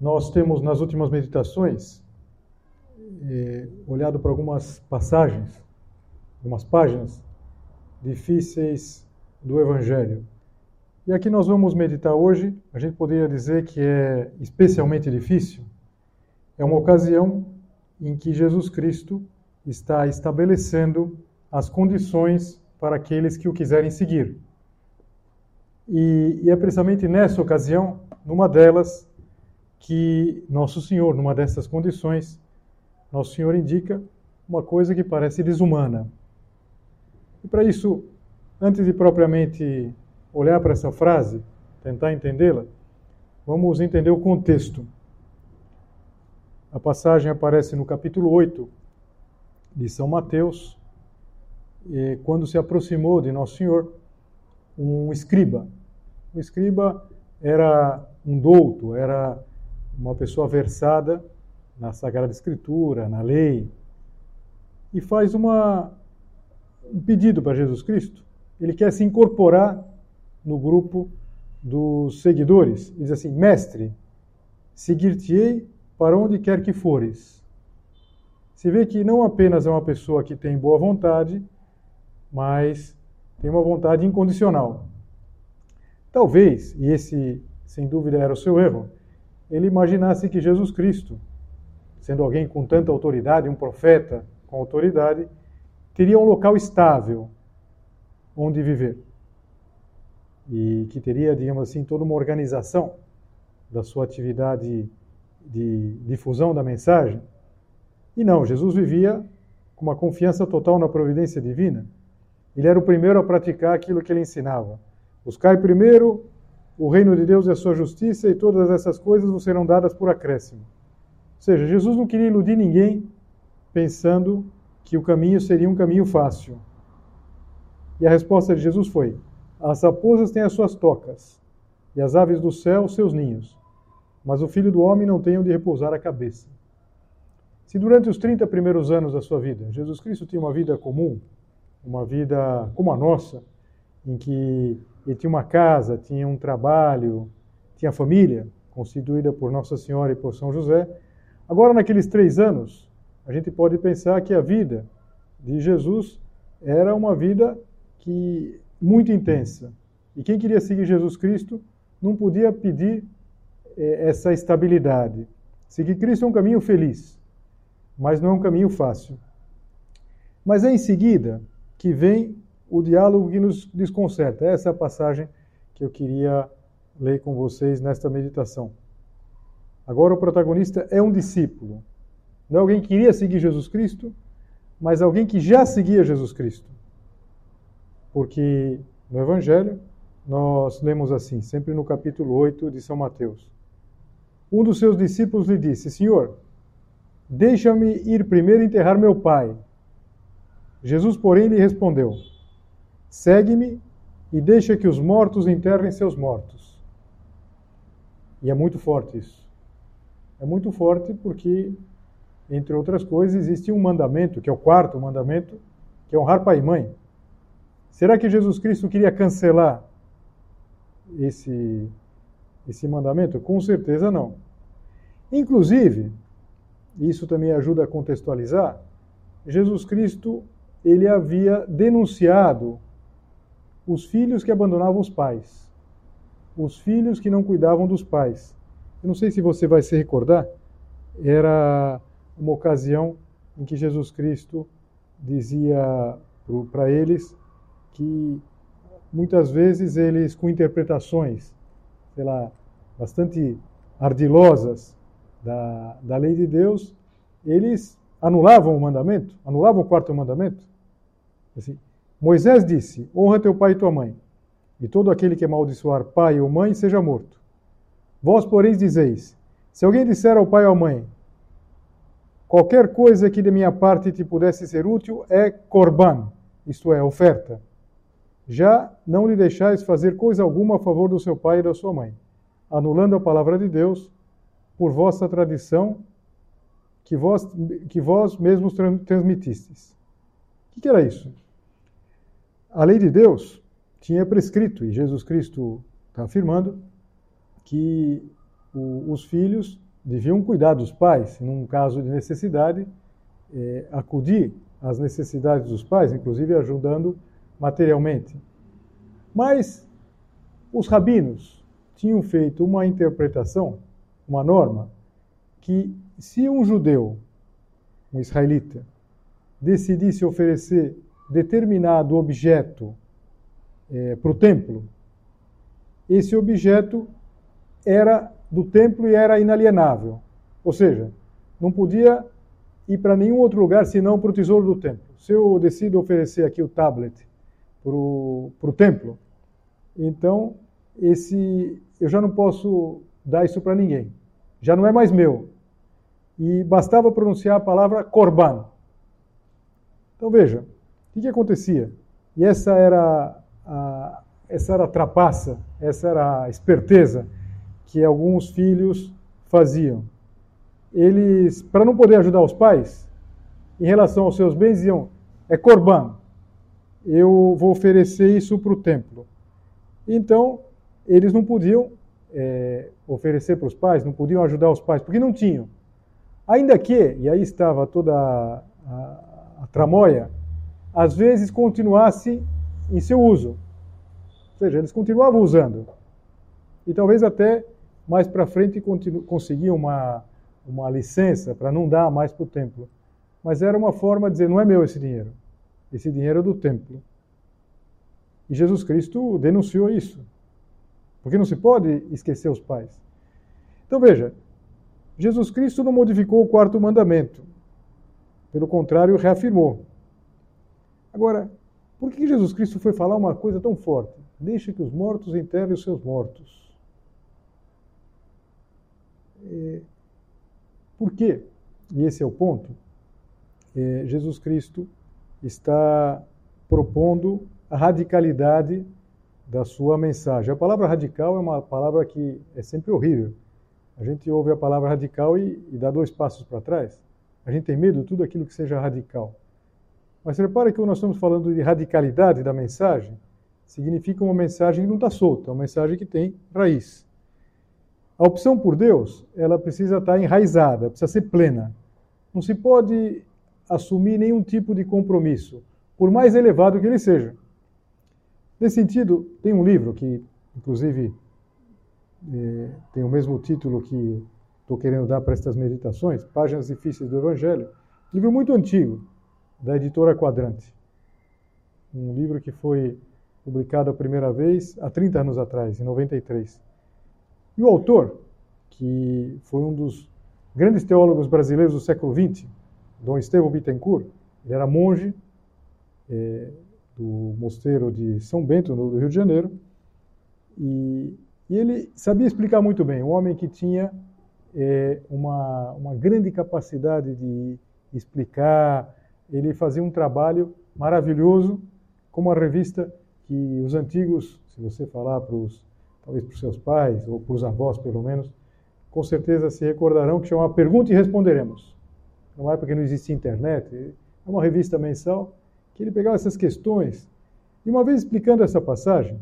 Nós temos nas últimas meditações eh, olhado para algumas passagens, algumas páginas difíceis do Evangelho. E aqui nós vamos meditar hoje, a gente poderia dizer que é especialmente difícil, é uma ocasião em que Jesus Cristo está estabelecendo as condições para aqueles que o quiserem seguir. E, e é precisamente nessa ocasião, numa delas, que Nosso Senhor, numa dessas condições, Nosso Senhor indica uma coisa que parece desumana. E para isso, antes de propriamente olhar para essa frase, tentar entendê-la, vamos entender o contexto. A passagem aparece no capítulo 8 de São Mateus, quando se aproximou de Nosso Senhor um escriba. O escriba era um douto, era uma pessoa versada na Sagrada Escritura, na lei, e faz uma, um pedido para Jesus Cristo. Ele quer se incorporar no grupo dos seguidores. Diz assim: Mestre, seguir-te-ei para onde quer que fores. Se vê que não apenas é uma pessoa que tem boa vontade, mas tem uma vontade incondicional. Talvez, e esse sem dúvida era o seu erro, ele imaginasse que Jesus Cristo, sendo alguém com tanta autoridade, um profeta com autoridade, teria um local estável onde viver. E que teria, digamos assim, toda uma organização da sua atividade de difusão da mensagem. E não, Jesus vivia com uma confiança total na providência divina. Ele era o primeiro a praticar aquilo que ele ensinava. Buscai primeiro o reino de Deus é a sua justiça e todas essas coisas vos serão dadas por acréscimo. Ou seja, Jesus não queria iludir ninguém pensando que o caminho seria um caminho fácil. E a resposta de Jesus foi: As raposas têm as suas tocas, e as aves do céu os seus ninhos, mas o filho do homem não tem onde repousar a cabeça. Se durante os 30 primeiros anos da sua vida, Jesus Cristo tinha uma vida comum, uma vida como a nossa, em que ele tinha uma casa, tinha um trabalho, tinha família, constituída por Nossa Senhora e por São José. Agora, naqueles três anos, a gente pode pensar que a vida de Jesus era uma vida que muito intensa. E quem queria seguir Jesus Cristo não podia pedir eh, essa estabilidade. Seguir Cristo é um caminho feliz, mas não é um caminho fácil. Mas é em seguida que vem o diálogo que nos desconcerta. Essa é a passagem que eu queria ler com vocês nesta meditação. Agora, o protagonista é um discípulo. Não é alguém que queria seguir Jesus Cristo, mas alguém que já seguia Jesus Cristo. Porque no Evangelho nós lemos assim, sempre no capítulo 8 de São Mateus. Um dos seus discípulos lhe disse: Senhor, deixa-me ir primeiro enterrar meu pai. Jesus, porém, lhe respondeu: Segue-me e deixa que os mortos enterrem seus mortos. E é muito forte isso. É muito forte porque, entre outras coisas, existe um mandamento, que é o quarto mandamento, que é honrar pai e mãe. Será que Jesus Cristo queria cancelar esse, esse mandamento? Com certeza não. Inclusive, isso também ajuda a contextualizar, Jesus Cristo ele havia denunciado os filhos que abandonavam os pais, os filhos que não cuidavam dos pais. Eu não sei se você vai se recordar, era uma ocasião em que Jesus Cristo dizia para eles que muitas vezes eles, com interpretações, sei lá, bastante ardilosas da, da lei de Deus, eles anulavam o mandamento, anulavam o quarto mandamento. Assim, Moisés disse: Honra teu pai e tua mãe, e todo aquele que amaldiçoar pai ou mãe seja morto. Vós, porém, dizeis: Se alguém disser ao pai ou à mãe, qualquer coisa que de minha parte te pudesse ser útil é corban, isto é, oferta. Já não lhe deixais fazer coisa alguma a favor do seu pai e da sua mãe, anulando a palavra de Deus por vossa tradição que vós, que vós mesmos transmitistes. O que era isso? A lei de Deus tinha prescrito, e Jesus Cristo está afirmando, que o, os filhos deviam cuidar dos pais, num caso de necessidade, é, acudir às necessidades dos pais, inclusive ajudando materialmente. Mas os rabinos tinham feito uma interpretação, uma norma, que se um judeu, um israelita, decidisse oferecer determinado objeto é, para o templo, esse objeto era do templo e era inalienável. Ou seja, não podia ir para nenhum outro lugar senão para o tesouro do templo. Se eu decido oferecer aqui o tablet para o templo, então esse eu já não posso dar isso para ninguém. Já não é mais meu. E bastava pronunciar a palavra korban. Então veja, que, que acontecia? E essa era a, essa era a trapaça, essa era a esperteza que alguns filhos faziam. Eles, para não poder ajudar os pais, em relação aos seus bens, diziam: é corban, eu vou oferecer isso para o templo. Então, eles não podiam é, oferecer para os pais, não podiam ajudar os pais, porque não tinham. Ainda que, e aí estava toda a, a, a tramóia, às vezes continuasse em seu uso. Ou seja, eles continuavam usando. E talvez até mais para frente conseguiam uma, uma licença para não dar mais para o templo. Mas era uma forma de dizer: não é meu esse dinheiro. Esse dinheiro é do templo. E Jesus Cristo denunciou isso. Porque não se pode esquecer os pais. Então veja, Jesus Cristo não modificou o quarto mandamento. Pelo contrário, reafirmou. Agora, por que Jesus Cristo foi falar uma coisa tão forte? Deixa que os mortos enterrem os seus mortos. É, por quê? E esse é o ponto. É, Jesus Cristo está propondo a radicalidade da sua mensagem. A palavra radical é uma palavra que é sempre horrível. A gente ouve a palavra radical e, e dá dois passos para trás. A gente tem medo de tudo aquilo que seja radical. Mas repare que nós estamos falando de radicalidade da mensagem, significa uma mensagem que não está solta, uma mensagem que tem raiz. A opção por Deus, ela precisa estar enraizada, precisa ser plena. Não se pode assumir nenhum tipo de compromisso, por mais elevado que ele seja. Nesse sentido, tem um livro que, inclusive, é, tem o mesmo título que estou querendo dar para estas meditações, Páginas Difíceis do Evangelho, livro muito antigo, da editora Quadrante. Um livro que foi publicado a primeira vez há 30 anos atrás, em 93. E o autor, que foi um dos grandes teólogos brasileiros do século XX, Dom Estevão Bittencourt, ele era monge é, do mosteiro de São Bento, no Rio de Janeiro, e, e ele sabia explicar muito bem, um homem que tinha é, uma, uma grande capacidade de explicar, ele fazia um trabalho maravilhoso, como a revista que os antigos, se você falar para os talvez para os seus pais, ou para os avós pelo menos, com certeza se recordarão que chama Pergunta e Responderemos. Não é porque não existia internet, é uma revista mensal que ele pegava essas questões. E uma vez explicando essa passagem,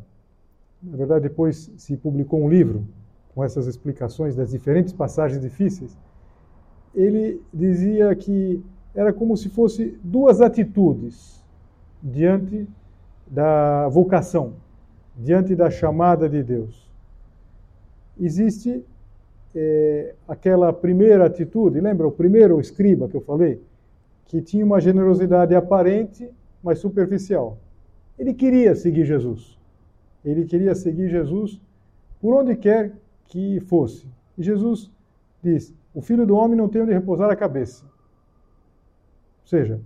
na verdade depois se publicou um livro com essas explicações das diferentes passagens difíceis, ele dizia que era como se fosse duas atitudes diante da vocação diante da chamada de Deus. Existe é, aquela primeira atitude, lembra o primeiro escriba que eu falei? Que tinha uma generosidade aparente, mas superficial. Ele queria seguir Jesus. Ele queria seguir Jesus por onde quer que fosse. E Jesus diz: O filho do homem não tem onde repousar a cabeça. Ou seja,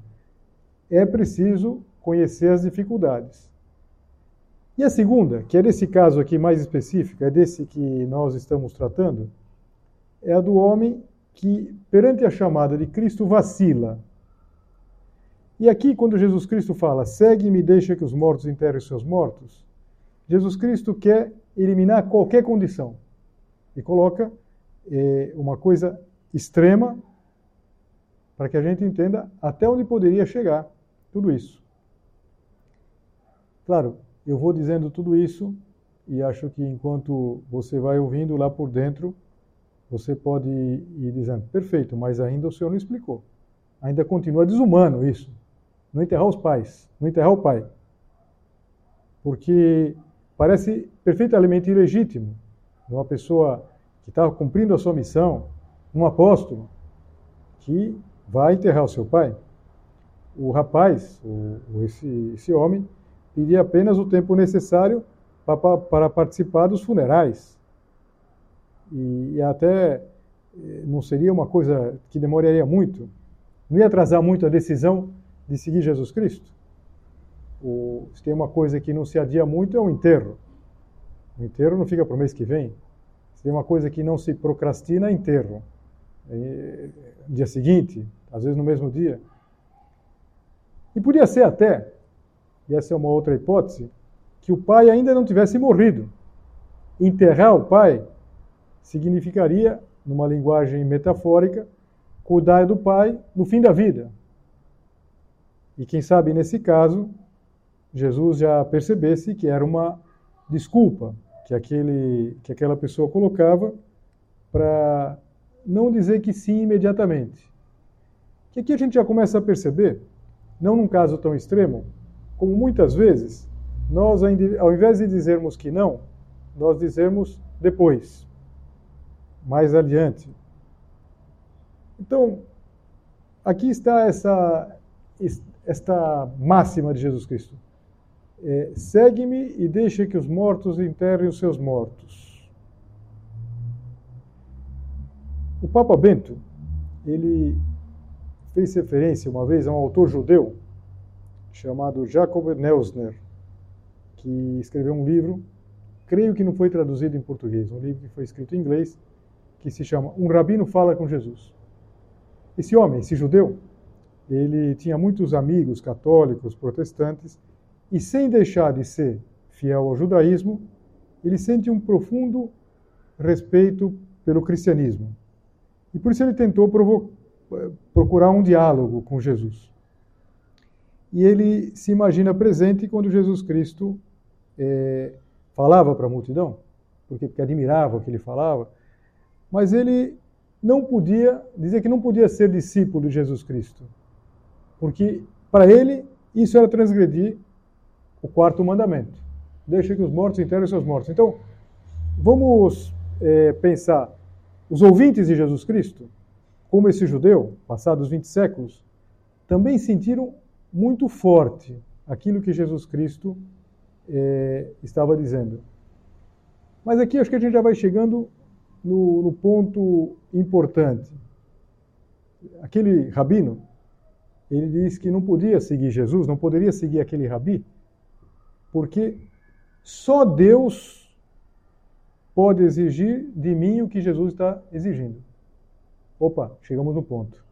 é preciso conhecer as dificuldades. E a segunda, que é desse caso aqui mais específico, é desse que nós estamos tratando, é a do homem que, perante a chamada de Cristo, vacila. E aqui, quando Jesus Cristo fala, segue-me e deixa que os mortos enterrem seus mortos, Jesus Cristo quer eliminar qualquer condição e coloca eh, uma coisa extrema para que a gente entenda até onde poderia chegar tudo isso. Claro, eu vou dizendo tudo isso e acho que enquanto você vai ouvindo lá por dentro, você pode ir dizendo, perfeito, mas ainda o senhor não explicou. Ainda continua desumano isso. Não enterrar os pais, não enterrar o pai. Porque parece perfeitamente ilegítimo uma pessoa que está cumprindo a sua missão, um apóstolo, que vai enterrar o seu pai. O rapaz, o, esse, esse homem, pedia apenas o tempo necessário para, para participar dos funerais e, e até eh, não seria uma coisa que demoraria muito, não ia atrasar muito a decisão de seguir Jesus Cristo. O, se tem uma coisa que não se adia muito é o enterro. O enterro não fica para o mês que vem. Se tem uma coisa que não se procrastina é enterro. É, dia seguinte, às vezes no mesmo dia. E podia ser até, e essa é uma outra hipótese, que o pai ainda não tivesse morrido. Enterrar o pai significaria, numa linguagem metafórica, cuidar do pai no fim da vida. E quem sabe nesse caso, Jesus já percebesse que era uma desculpa que, aquele, que aquela pessoa colocava para não dizer que sim imediatamente. Que aqui a gente já começa a perceber, não num caso tão extremo, como muitas vezes, nós, ao invés de dizermos que não, nós dizemos depois mais adiante. Então, aqui está essa esta máxima de Jesus Cristo. É, Segue-me e deixe que os mortos enterrem os seus mortos. O Papa Bento, ele fez referência uma vez a um autor judeu chamado Jacob Neusner, que escreveu um livro, creio que não foi traduzido em português, um livro que foi escrito em inglês, que se chama Um Rabino Fala com Jesus. Esse homem, esse judeu, ele tinha muitos amigos católicos, protestantes, e sem deixar de ser fiel ao judaísmo, ele sente um profundo respeito pelo cristianismo. E por isso ele tentou procurar um diálogo com Jesus. E ele se imagina presente quando Jesus Cristo é, falava para a multidão, porque, porque admirava o que ele falava, mas ele não podia, dizia que não podia ser discípulo de Jesus Cristo. Porque para ele isso era transgredir o quarto mandamento. Deixa que os mortos enterrem os seus mortos. Então, vamos é, pensar, os ouvintes de Jesus Cristo, como esse judeu, passados 20 séculos, também sentiram muito forte aquilo que Jesus Cristo é, estava dizendo. Mas aqui acho que a gente já vai chegando no, no ponto importante. Aquele rabino, ele diz que não podia seguir Jesus, não poderia seguir aquele rabi, porque só Deus pode exigir de mim o que Jesus está exigindo. Opa, chegamos no ponto.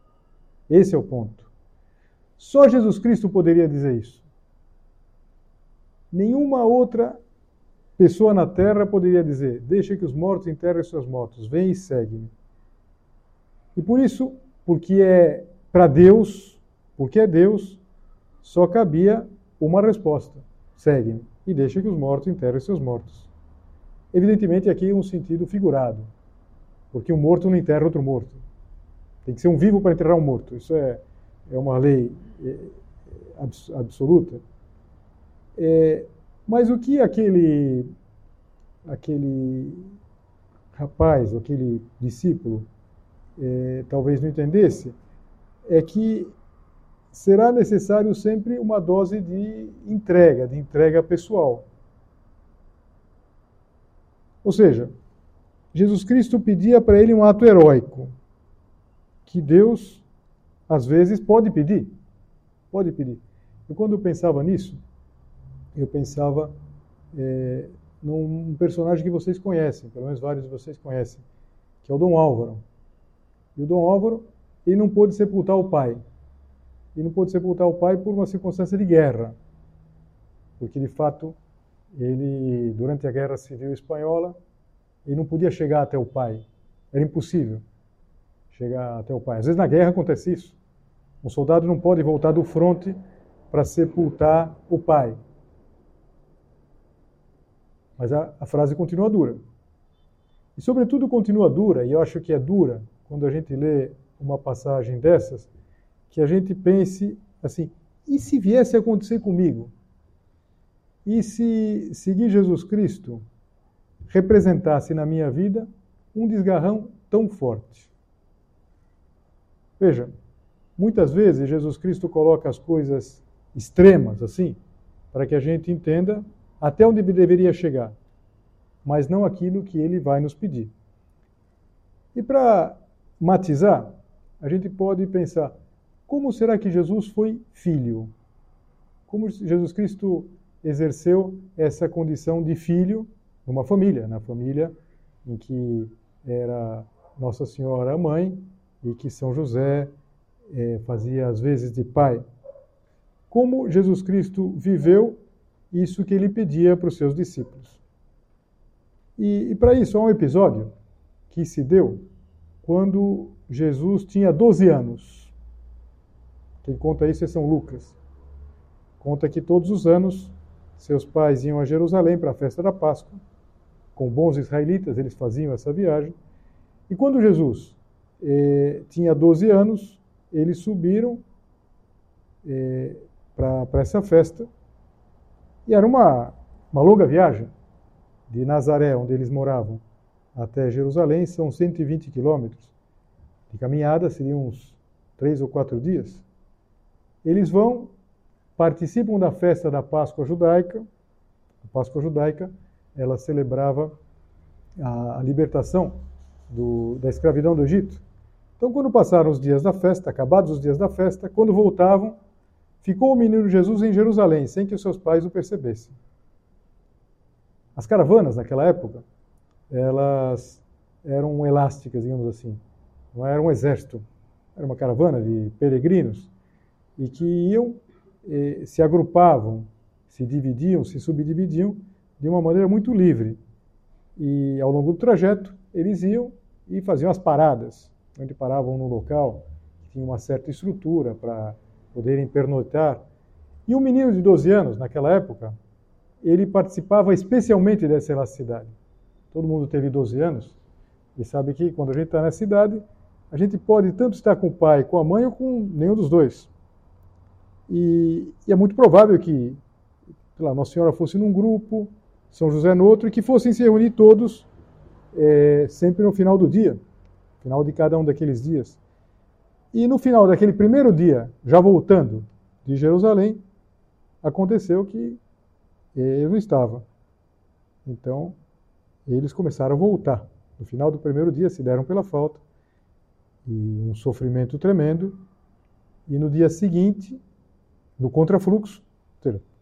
Esse é o ponto. Só Jesus Cristo poderia dizer isso. Nenhuma outra pessoa na terra poderia dizer: Deixa que os mortos enterrem seus mortos, vem e segue-me. E por isso, porque é para Deus, porque é Deus, só cabia uma resposta: segue-me e deixa que os mortos enterrem seus mortos. Evidentemente, aqui um sentido figurado, porque um morto não enterra outro morto. Tem que ser um vivo para enterrar um morto. Isso é, é uma lei é, absoluta. É, mas o que aquele, aquele rapaz, aquele discípulo, é, talvez não entendesse, é que será necessário sempre uma dose de entrega, de entrega pessoal. Ou seja, Jesus Cristo pedia para ele um ato heróico, que Deus, às vezes, pode pedir. Pode pedir. E quando eu pensava nisso, eu pensava é, num personagem que vocês conhecem, pelo menos vários de vocês conhecem, que é o Dom Álvaro. E o Dom Álvaro, ele não pôde sepultar o pai. Ele não pôde sepultar o pai por uma circunstância de guerra. Porque, de fato, ele, durante a Guerra Civil Espanhola, ele não podia chegar até o pai. Era impossível chegar até o pai. Às vezes na guerra acontece isso. Um soldado não pode voltar do fronte para sepultar o pai. Mas a, a frase continua dura. E, sobretudo, continua dura, e eu acho que é dura quando a gente lê uma passagem dessas, que a gente pense assim: e se viesse a acontecer comigo? E se seguir Jesus Cristo representasse na minha vida um desgarrão tão forte? Veja, muitas vezes Jesus Cristo coloca as coisas extremas assim, para que a gente entenda até onde deveria chegar, mas não aquilo que ele vai nos pedir. E para matizar, a gente pode pensar: como será que Jesus foi filho? Como Jesus Cristo exerceu essa condição de filho numa família, na família em que era Nossa Senhora a mãe e que São José eh, fazia às vezes de pai. Como Jesus Cristo viveu isso que ele pedia para os seus discípulos. E, e para isso há um episódio que se deu quando Jesus tinha 12 anos. Quem conta isso é São Lucas. Conta que todos os anos seus pais iam a Jerusalém para a festa da Páscoa. Com bons israelitas, eles faziam essa viagem. E quando Jesus eh, tinha 12 anos, eles subiram eh, para essa festa e era uma, uma longa viagem de Nazaré, onde eles moravam, até Jerusalém, são 120 quilômetros. De caminhada seriam uns três ou quatro dias. Eles vão, participam da festa da Páscoa judaica. A Páscoa judaica, ela celebrava a, libertação do, da escravidão do Egito. Então, quando passaram os dias da festa, acabados os dias da festa, quando voltavam, Ficou o menino Jesus em Jerusalém, sem que os seus pais o percebessem. As caravanas, naquela época, elas eram elásticas, digamos assim. Não era um exército. Era uma caravana de peregrinos e que iam, eh, se agrupavam, se dividiam, se subdividiam de uma maneira muito livre. E ao longo do trajeto, eles iam e faziam as paradas, onde paravam no local que tinha uma certa estrutura para poderem pernoitar. E um menino de 12 anos, naquela época, ele participava especialmente dessa elasticidade. Todo mundo teve 12 anos e sabe que quando a gente está nessa idade, a gente pode tanto estar com o pai, com a mãe ou com nenhum dos dois. E, e é muito provável que lá, Nossa Senhora fosse num grupo, São José no outro, e que fossem se reunir todos é, sempre no final do dia, final de cada um daqueles dias. E no final daquele primeiro dia, já voltando de Jerusalém, aconteceu que eu não estava. Então, eles começaram a voltar. No final do primeiro dia, se deram pela falta. E um sofrimento tremendo. E no dia seguinte, no contrafluxo,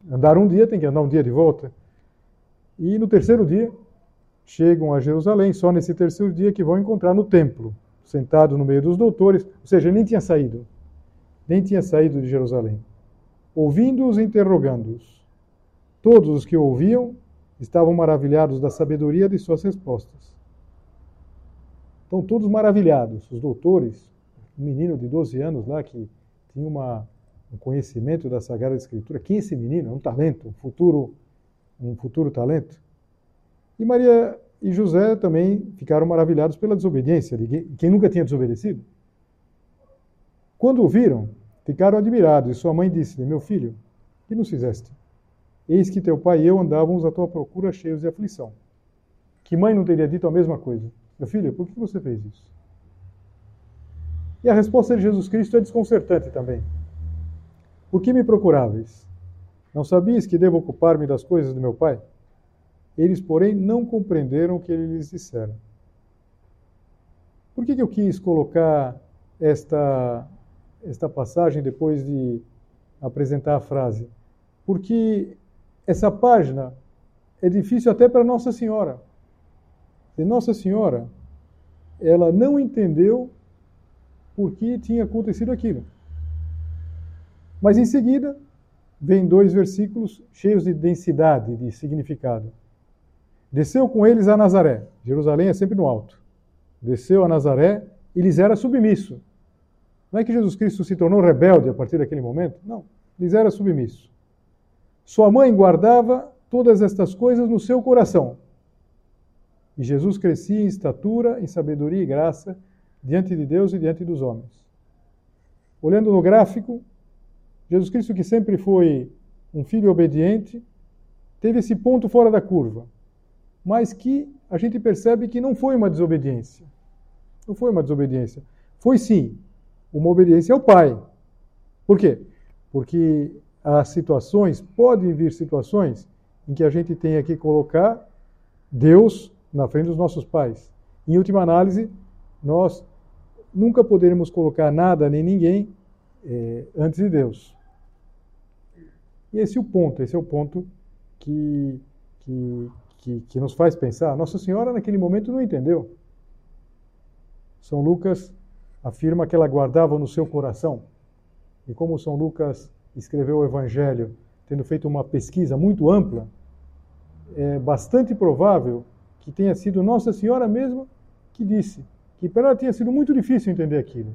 andar um dia, tem que andar um dia de volta. E no terceiro dia, chegam a Jerusalém, só nesse terceiro dia que vão encontrar no templo sentado no meio dos doutores, ou seja, nem tinha saído, nem tinha saído de Jerusalém. Ouvindo-os interrogando-os. Todos os que ouviam estavam maravilhados da sabedoria de suas respostas. Estão todos maravilhados, os doutores, um menino de 12 anos lá que tinha uma, um conhecimento da Sagrada Escritura. Quem é esse menino? É um talento, um futuro, um futuro talento. E Maria e José também ficaram maravilhados pela desobediência de quem nunca tinha desobedecido. Quando o viram, ficaram admirados, e sua mãe disse-lhe: Meu filho, que nos fizeste? Eis que teu pai e eu andávamos à tua procura cheios de aflição. Que mãe não teria dito a mesma coisa? Meu filho, por que você fez isso? E a resposta de Jesus Cristo é desconcertante também. Por que me procuráveis? Não sabias que devo ocupar-me das coisas do meu pai? Eles, porém, não compreenderam o que ele lhes dissera. Por que, que eu quis colocar esta, esta passagem depois de apresentar a frase, porque essa página é difícil até para Nossa Senhora. E Nossa Senhora, ela não entendeu por que tinha acontecido aquilo. Mas em seguida, vem dois versículos cheios de densidade, de significado. Desceu com eles a Nazaré. Jerusalém é sempre no alto. Desceu a Nazaré e lhes era submisso. Não é que Jesus Cristo se tornou rebelde a partir daquele momento? Não, lhes era submisso. Sua mãe guardava todas estas coisas no seu coração. E Jesus crescia em estatura, em sabedoria e graça diante de Deus e diante dos homens. Olhando no gráfico, Jesus Cristo, que sempre foi um filho obediente, teve esse ponto fora da curva, mas que a gente percebe que não foi uma desobediência. Não foi uma desobediência. Foi sim uma obediência ao Pai. Por quê? Porque as situações, podem vir situações em que a gente tenha que colocar Deus na frente dos nossos pais. Em última análise, nós nunca poderemos colocar nada nem ninguém é, antes de Deus. E esse é o ponto, esse é o ponto que, que, que, que nos faz pensar. Nossa Senhora, naquele momento, não entendeu. São Lucas afirma que ela guardava no seu coração. E como São Lucas escreveu o Evangelho, tendo feito uma pesquisa muito ampla, é bastante provável que tenha sido Nossa Senhora mesma que disse que para ela tinha sido muito difícil entender aquilo.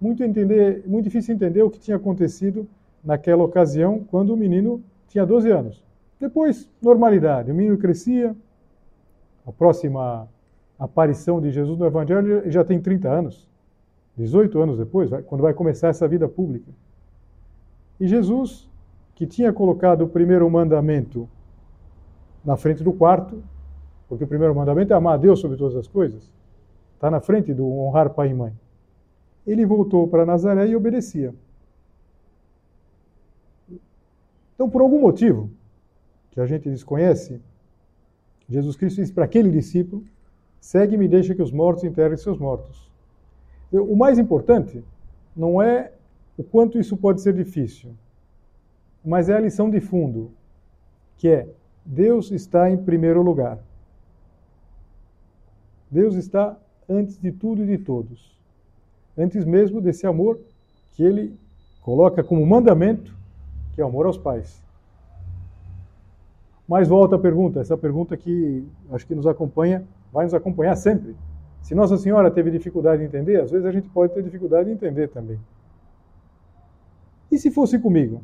Muito, entender, muito difícil entender o que tinha acontecido naquela ocasião, quando o menino tinha 12 anos. Depois, normalidade. O menino crescia. A próxima aparição de Jesus no Evangelho já tem 30 anos. 18 anos depois, quando vai começar essa vida pública. E Jesus, que tinha colocado o primeiro mandamento na frente do quarto, porque o primeiro mandamento é amar a Deus sobre todas as coisas, está na frente do honrar pai e mãe. Ele voltou para Nazaré e obedecia. Então, por algum motivo que a gente desconhece, Jesus Cristo disse para aquele discípulo: segue-me e deixa que os mortos enterrem seus mortos. O mais importante não é o quanto isso pode ser difícil, mas é a lição de fundo, que é Deus está em primeiro lugar. Deus está antes de tudo e de todos. Antes mesmo desse amor que ele coloca como mandamento, que é o amor aos pais. Mas volta a pergunta, essa pergunta que acho que nos acompanha, vai nos acompanhar sempre. Se Nossa Senhora teve dificuldade em entender, às vezes a gente pode ter dificuldade em entender também. E se fosse comigo?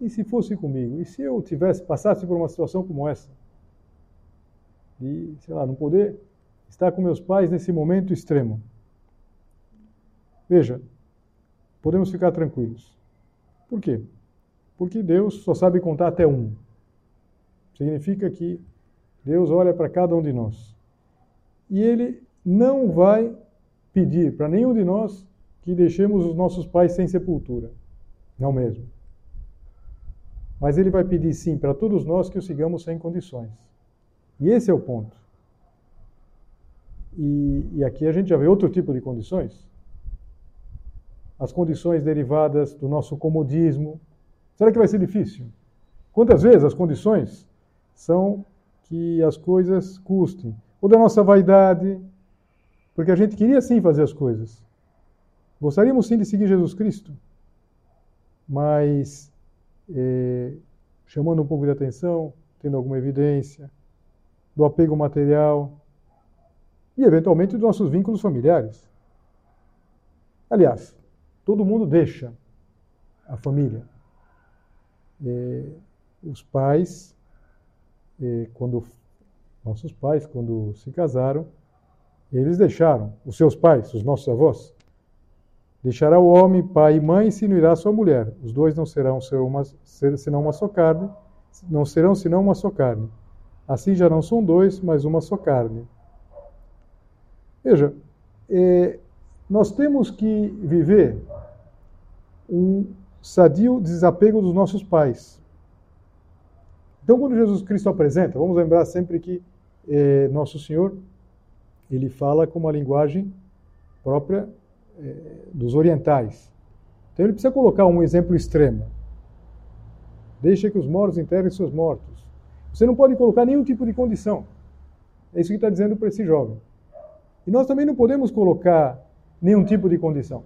E se fosse comigo? E se eu tivesse passasse por uma situação como essa? De, sei lá, não poder estar com meus pais nesse momento extremo. Veja, podemos ficar tranquilos. Por quê? Porque Deus só sabe contar até um. Significa que Deus olha para cada um de nós e ele não vai pedir para nenhum de nós que deixemos os nossos pais sem sepultura. Não mesmo. Mas ele vai pedir sim para todos nós que o sigamos sem condições. E esse é o ponto. E, e aqui a gente já vê outro tipo de condições. As condições derivadas do nosso comodismo. Será que vai ser difícil? Quantas vezes as condições são que as coisas custem? ou da nossa vaidade, porque a gente queria sim fazer as coisas. Gostaríamos sim de seguir Jesus Cristo, mas é, chamando um pouco de atenção, tendo alguma evidência, do apego material e, eventualmente, dos nossos vínculos familiares. Aliás, todo mundo deixa a família. É, os pais, é, quando nossos pais, quando se casaram, eles deixaram, os seus pais, os nossos avós, deixará o homem, pai e mãe, e se unirá a sua mulher. Os dois não serão uma, senão uma só carne, não serão senão uma só carne. Assim já não são dois, mas uma só carne. Veja, é, nós temos que viver um sadio desapego dos nossos pais. Então, quando Jesus Cristo apresenta, vamos lembrar sempre que é, Nosso Senhor, ele fala com uma linguagem própria é, dos orientais. Então ele precisa colocar um exemplo extremo. Deixa que os mortos enterrem seus mortos. Você não pode colocar nenhum tipo de condição. É isso que está dizendo para esse jovem. E nós também não podemos colocar nenhum tipo de condição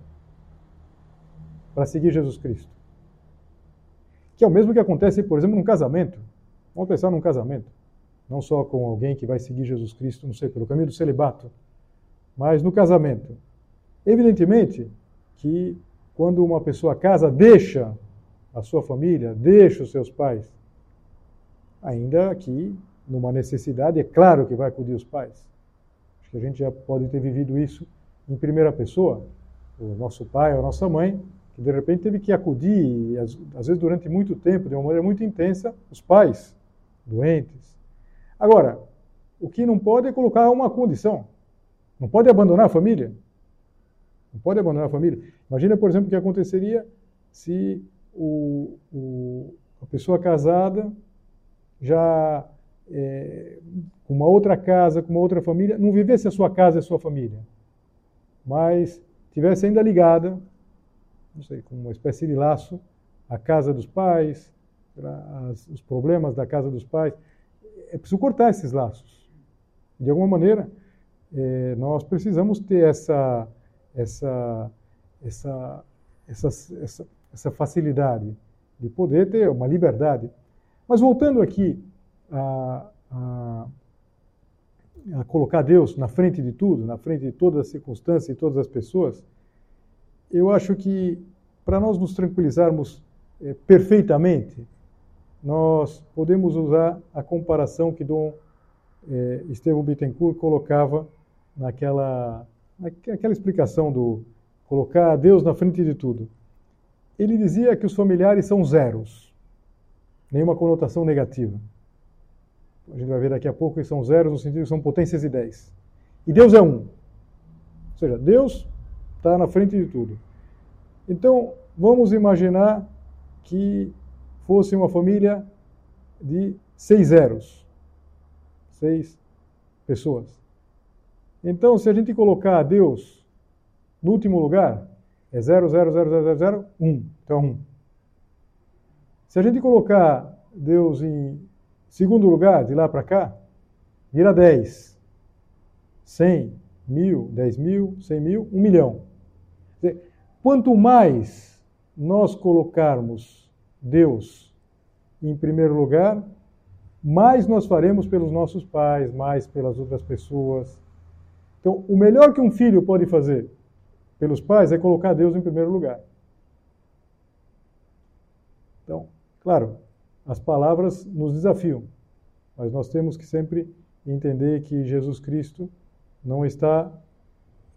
para seguir Jesus Cristo. Que é o mesmo que acontece, por exemplo, num casamento. Vamos pensar num casamento. Não só com alguém que vai seguir Jesus Cristo, não sei, pelo caminho do celibato, mas no casamento. Evidentemente que quando uma pessoa casa, deixa a sua família, deixa os seus pais, ainda que numa necessidade, é claro que vai acudir os pais. Acho que a gente já pode ter vivido isso em primeira pessoa. O nosso pai a nossa mãe, que de repente teve que acudir, às vezes durante muito tempo, de uma maneira muito intensa, os pais doentes. Agora, o que não pode é colocar uma condição. Não pode abandonar a família. Não pode abandonar a família. Imagina, por exemplo, o que aconteceria se o, o, a pessoa casada já é, com uma outra casa, com uma outra família, não vivesse a sua casa e a sua família, mas tivesse ainda ligada, não sei, com uma espécie de laço, à casa dos pais, as, os problemas da casa dos pais. É preciso cortar esses laços. De alguma maneira, é, nós precisamos ter essa, essa, essa, essa, essa, essa facilidade de poder ter uma liberdade. Mas voltando aqui a, a, a colocar Deus na frente de tudo, na frente de todas as circunstâncias e todas as pessoas, eu acho que para nós nos tranquilizarmos é, perfeitamente, nós podemos usar a comparação que Dom é, Estevão Bittencourt colocava naquela, naquela explicação do colocar Deus na frente de tudo. Ele dizia que os familiares são zeros, nenhuma conotação negativa. A gente vai ver daqui a pouco que são zeros no sentido que são potências de 10. E Deus é um. Ou seja, Deus está na frente de tudo. Então, vamos imaginar que fosse uma família de seis zeros. Seis pessoas. Então, se a gente colocar Deus no último lugar, é 0, 0, 0, 0, 0, 0, 1. Então, 1. Se a gente colocar Deus em segundo lugar, de lá para cá, vira 10. 100, mil, 10 mil, 100 mil, 1 milhão. Quanto mais nós colocarmos Deus em primeiro lugar, mais nós faremos pelos nossos pais, mais pelas outras pessoas, então, o melhor que um filho pode fazer pelos pais é colocar Deus em primeiro lugar. Então, claro, as palavras nos desafiam, mas nós temos que sempre entender que Jesus Cristo não está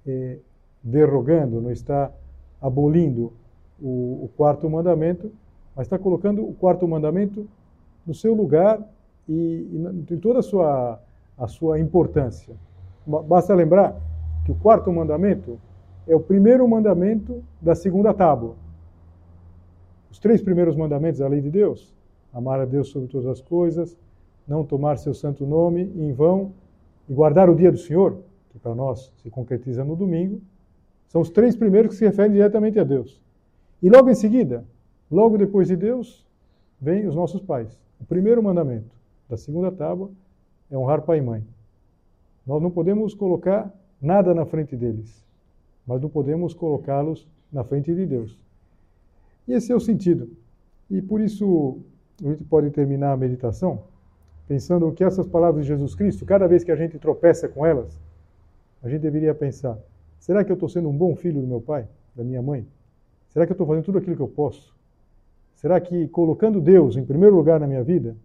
eh, derrogando, não está abolindo o, o quarto mandamento, mas está colocando o quarto mandamento no seu lugar e, e em toda a sua, a sua importância. Basta lembrar que o quarto mandamento é o primeiro mandamento da segunda tábua. Os três primeiros mandamentos da lei de Deus: amar a Deus sobre todas as coisas, não tomar seu santo nome em vão e guardar o dia do Senhor, que para nós se concretiza no domingo, são os três primeiros que se referem diretamente a Deus. E logo em seguida, logo depois de Deus, vem os nossos pais. O primeiro mandamento da segunda tábua é honrar pai e mãe. Nós não podemos colocar nada na frente deles, mas não podemos colocá-los na frente de Deus. E esse é o sentido. E por isso a gente pode terminar a meditação pensando que essas palavras de Jesus Cristo, cada vez que a gente tropeça com elas, a gente deveria pensar: será que eu estou sendo um bom filho do meu pai, da minha mãe? Será que eu estou fazendo tudo aquilo que eu posso? Será que colocando Deus em primeiro lugar na minha vida,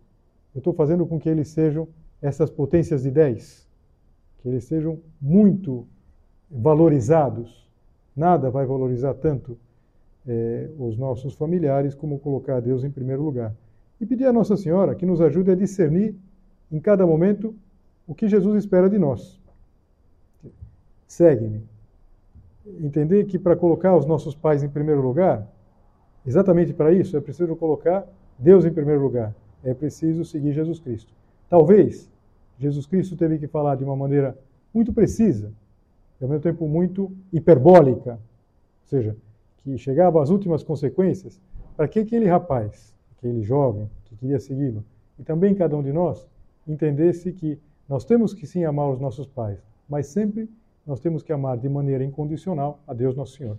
eu estou fazendo com que eles sejam essas potências de 10? que eles sejam muito valorizados. Nada vai valorizar tanto é, os nossos familiares como colocar Deus em primeiro lugar. E pedir a Nossa Senhora que nos ajude a discernir em cada momento o que Jesus espera de nós. Segue-me. Entender que para colocar os nossos pais em primeiro lugar, exatamente para isso, é preciso colocar Deus em primeiro lugar. É preciso seguir Jesus Cristo. Talvez Jesus Cristo teve que falar de uma maneira muito precisa e ao mesmo tempo muito hiperbólica, ou seja, que chegava às últimas consequências, para que aquele rapaz, aquele jovem que queria segui-lo, e também cada um de nós, entendesse que nós temos que sim amar os nossos pais, mas sempre nós temos que amar de maneira incondicional a Deus Nosso Senhor.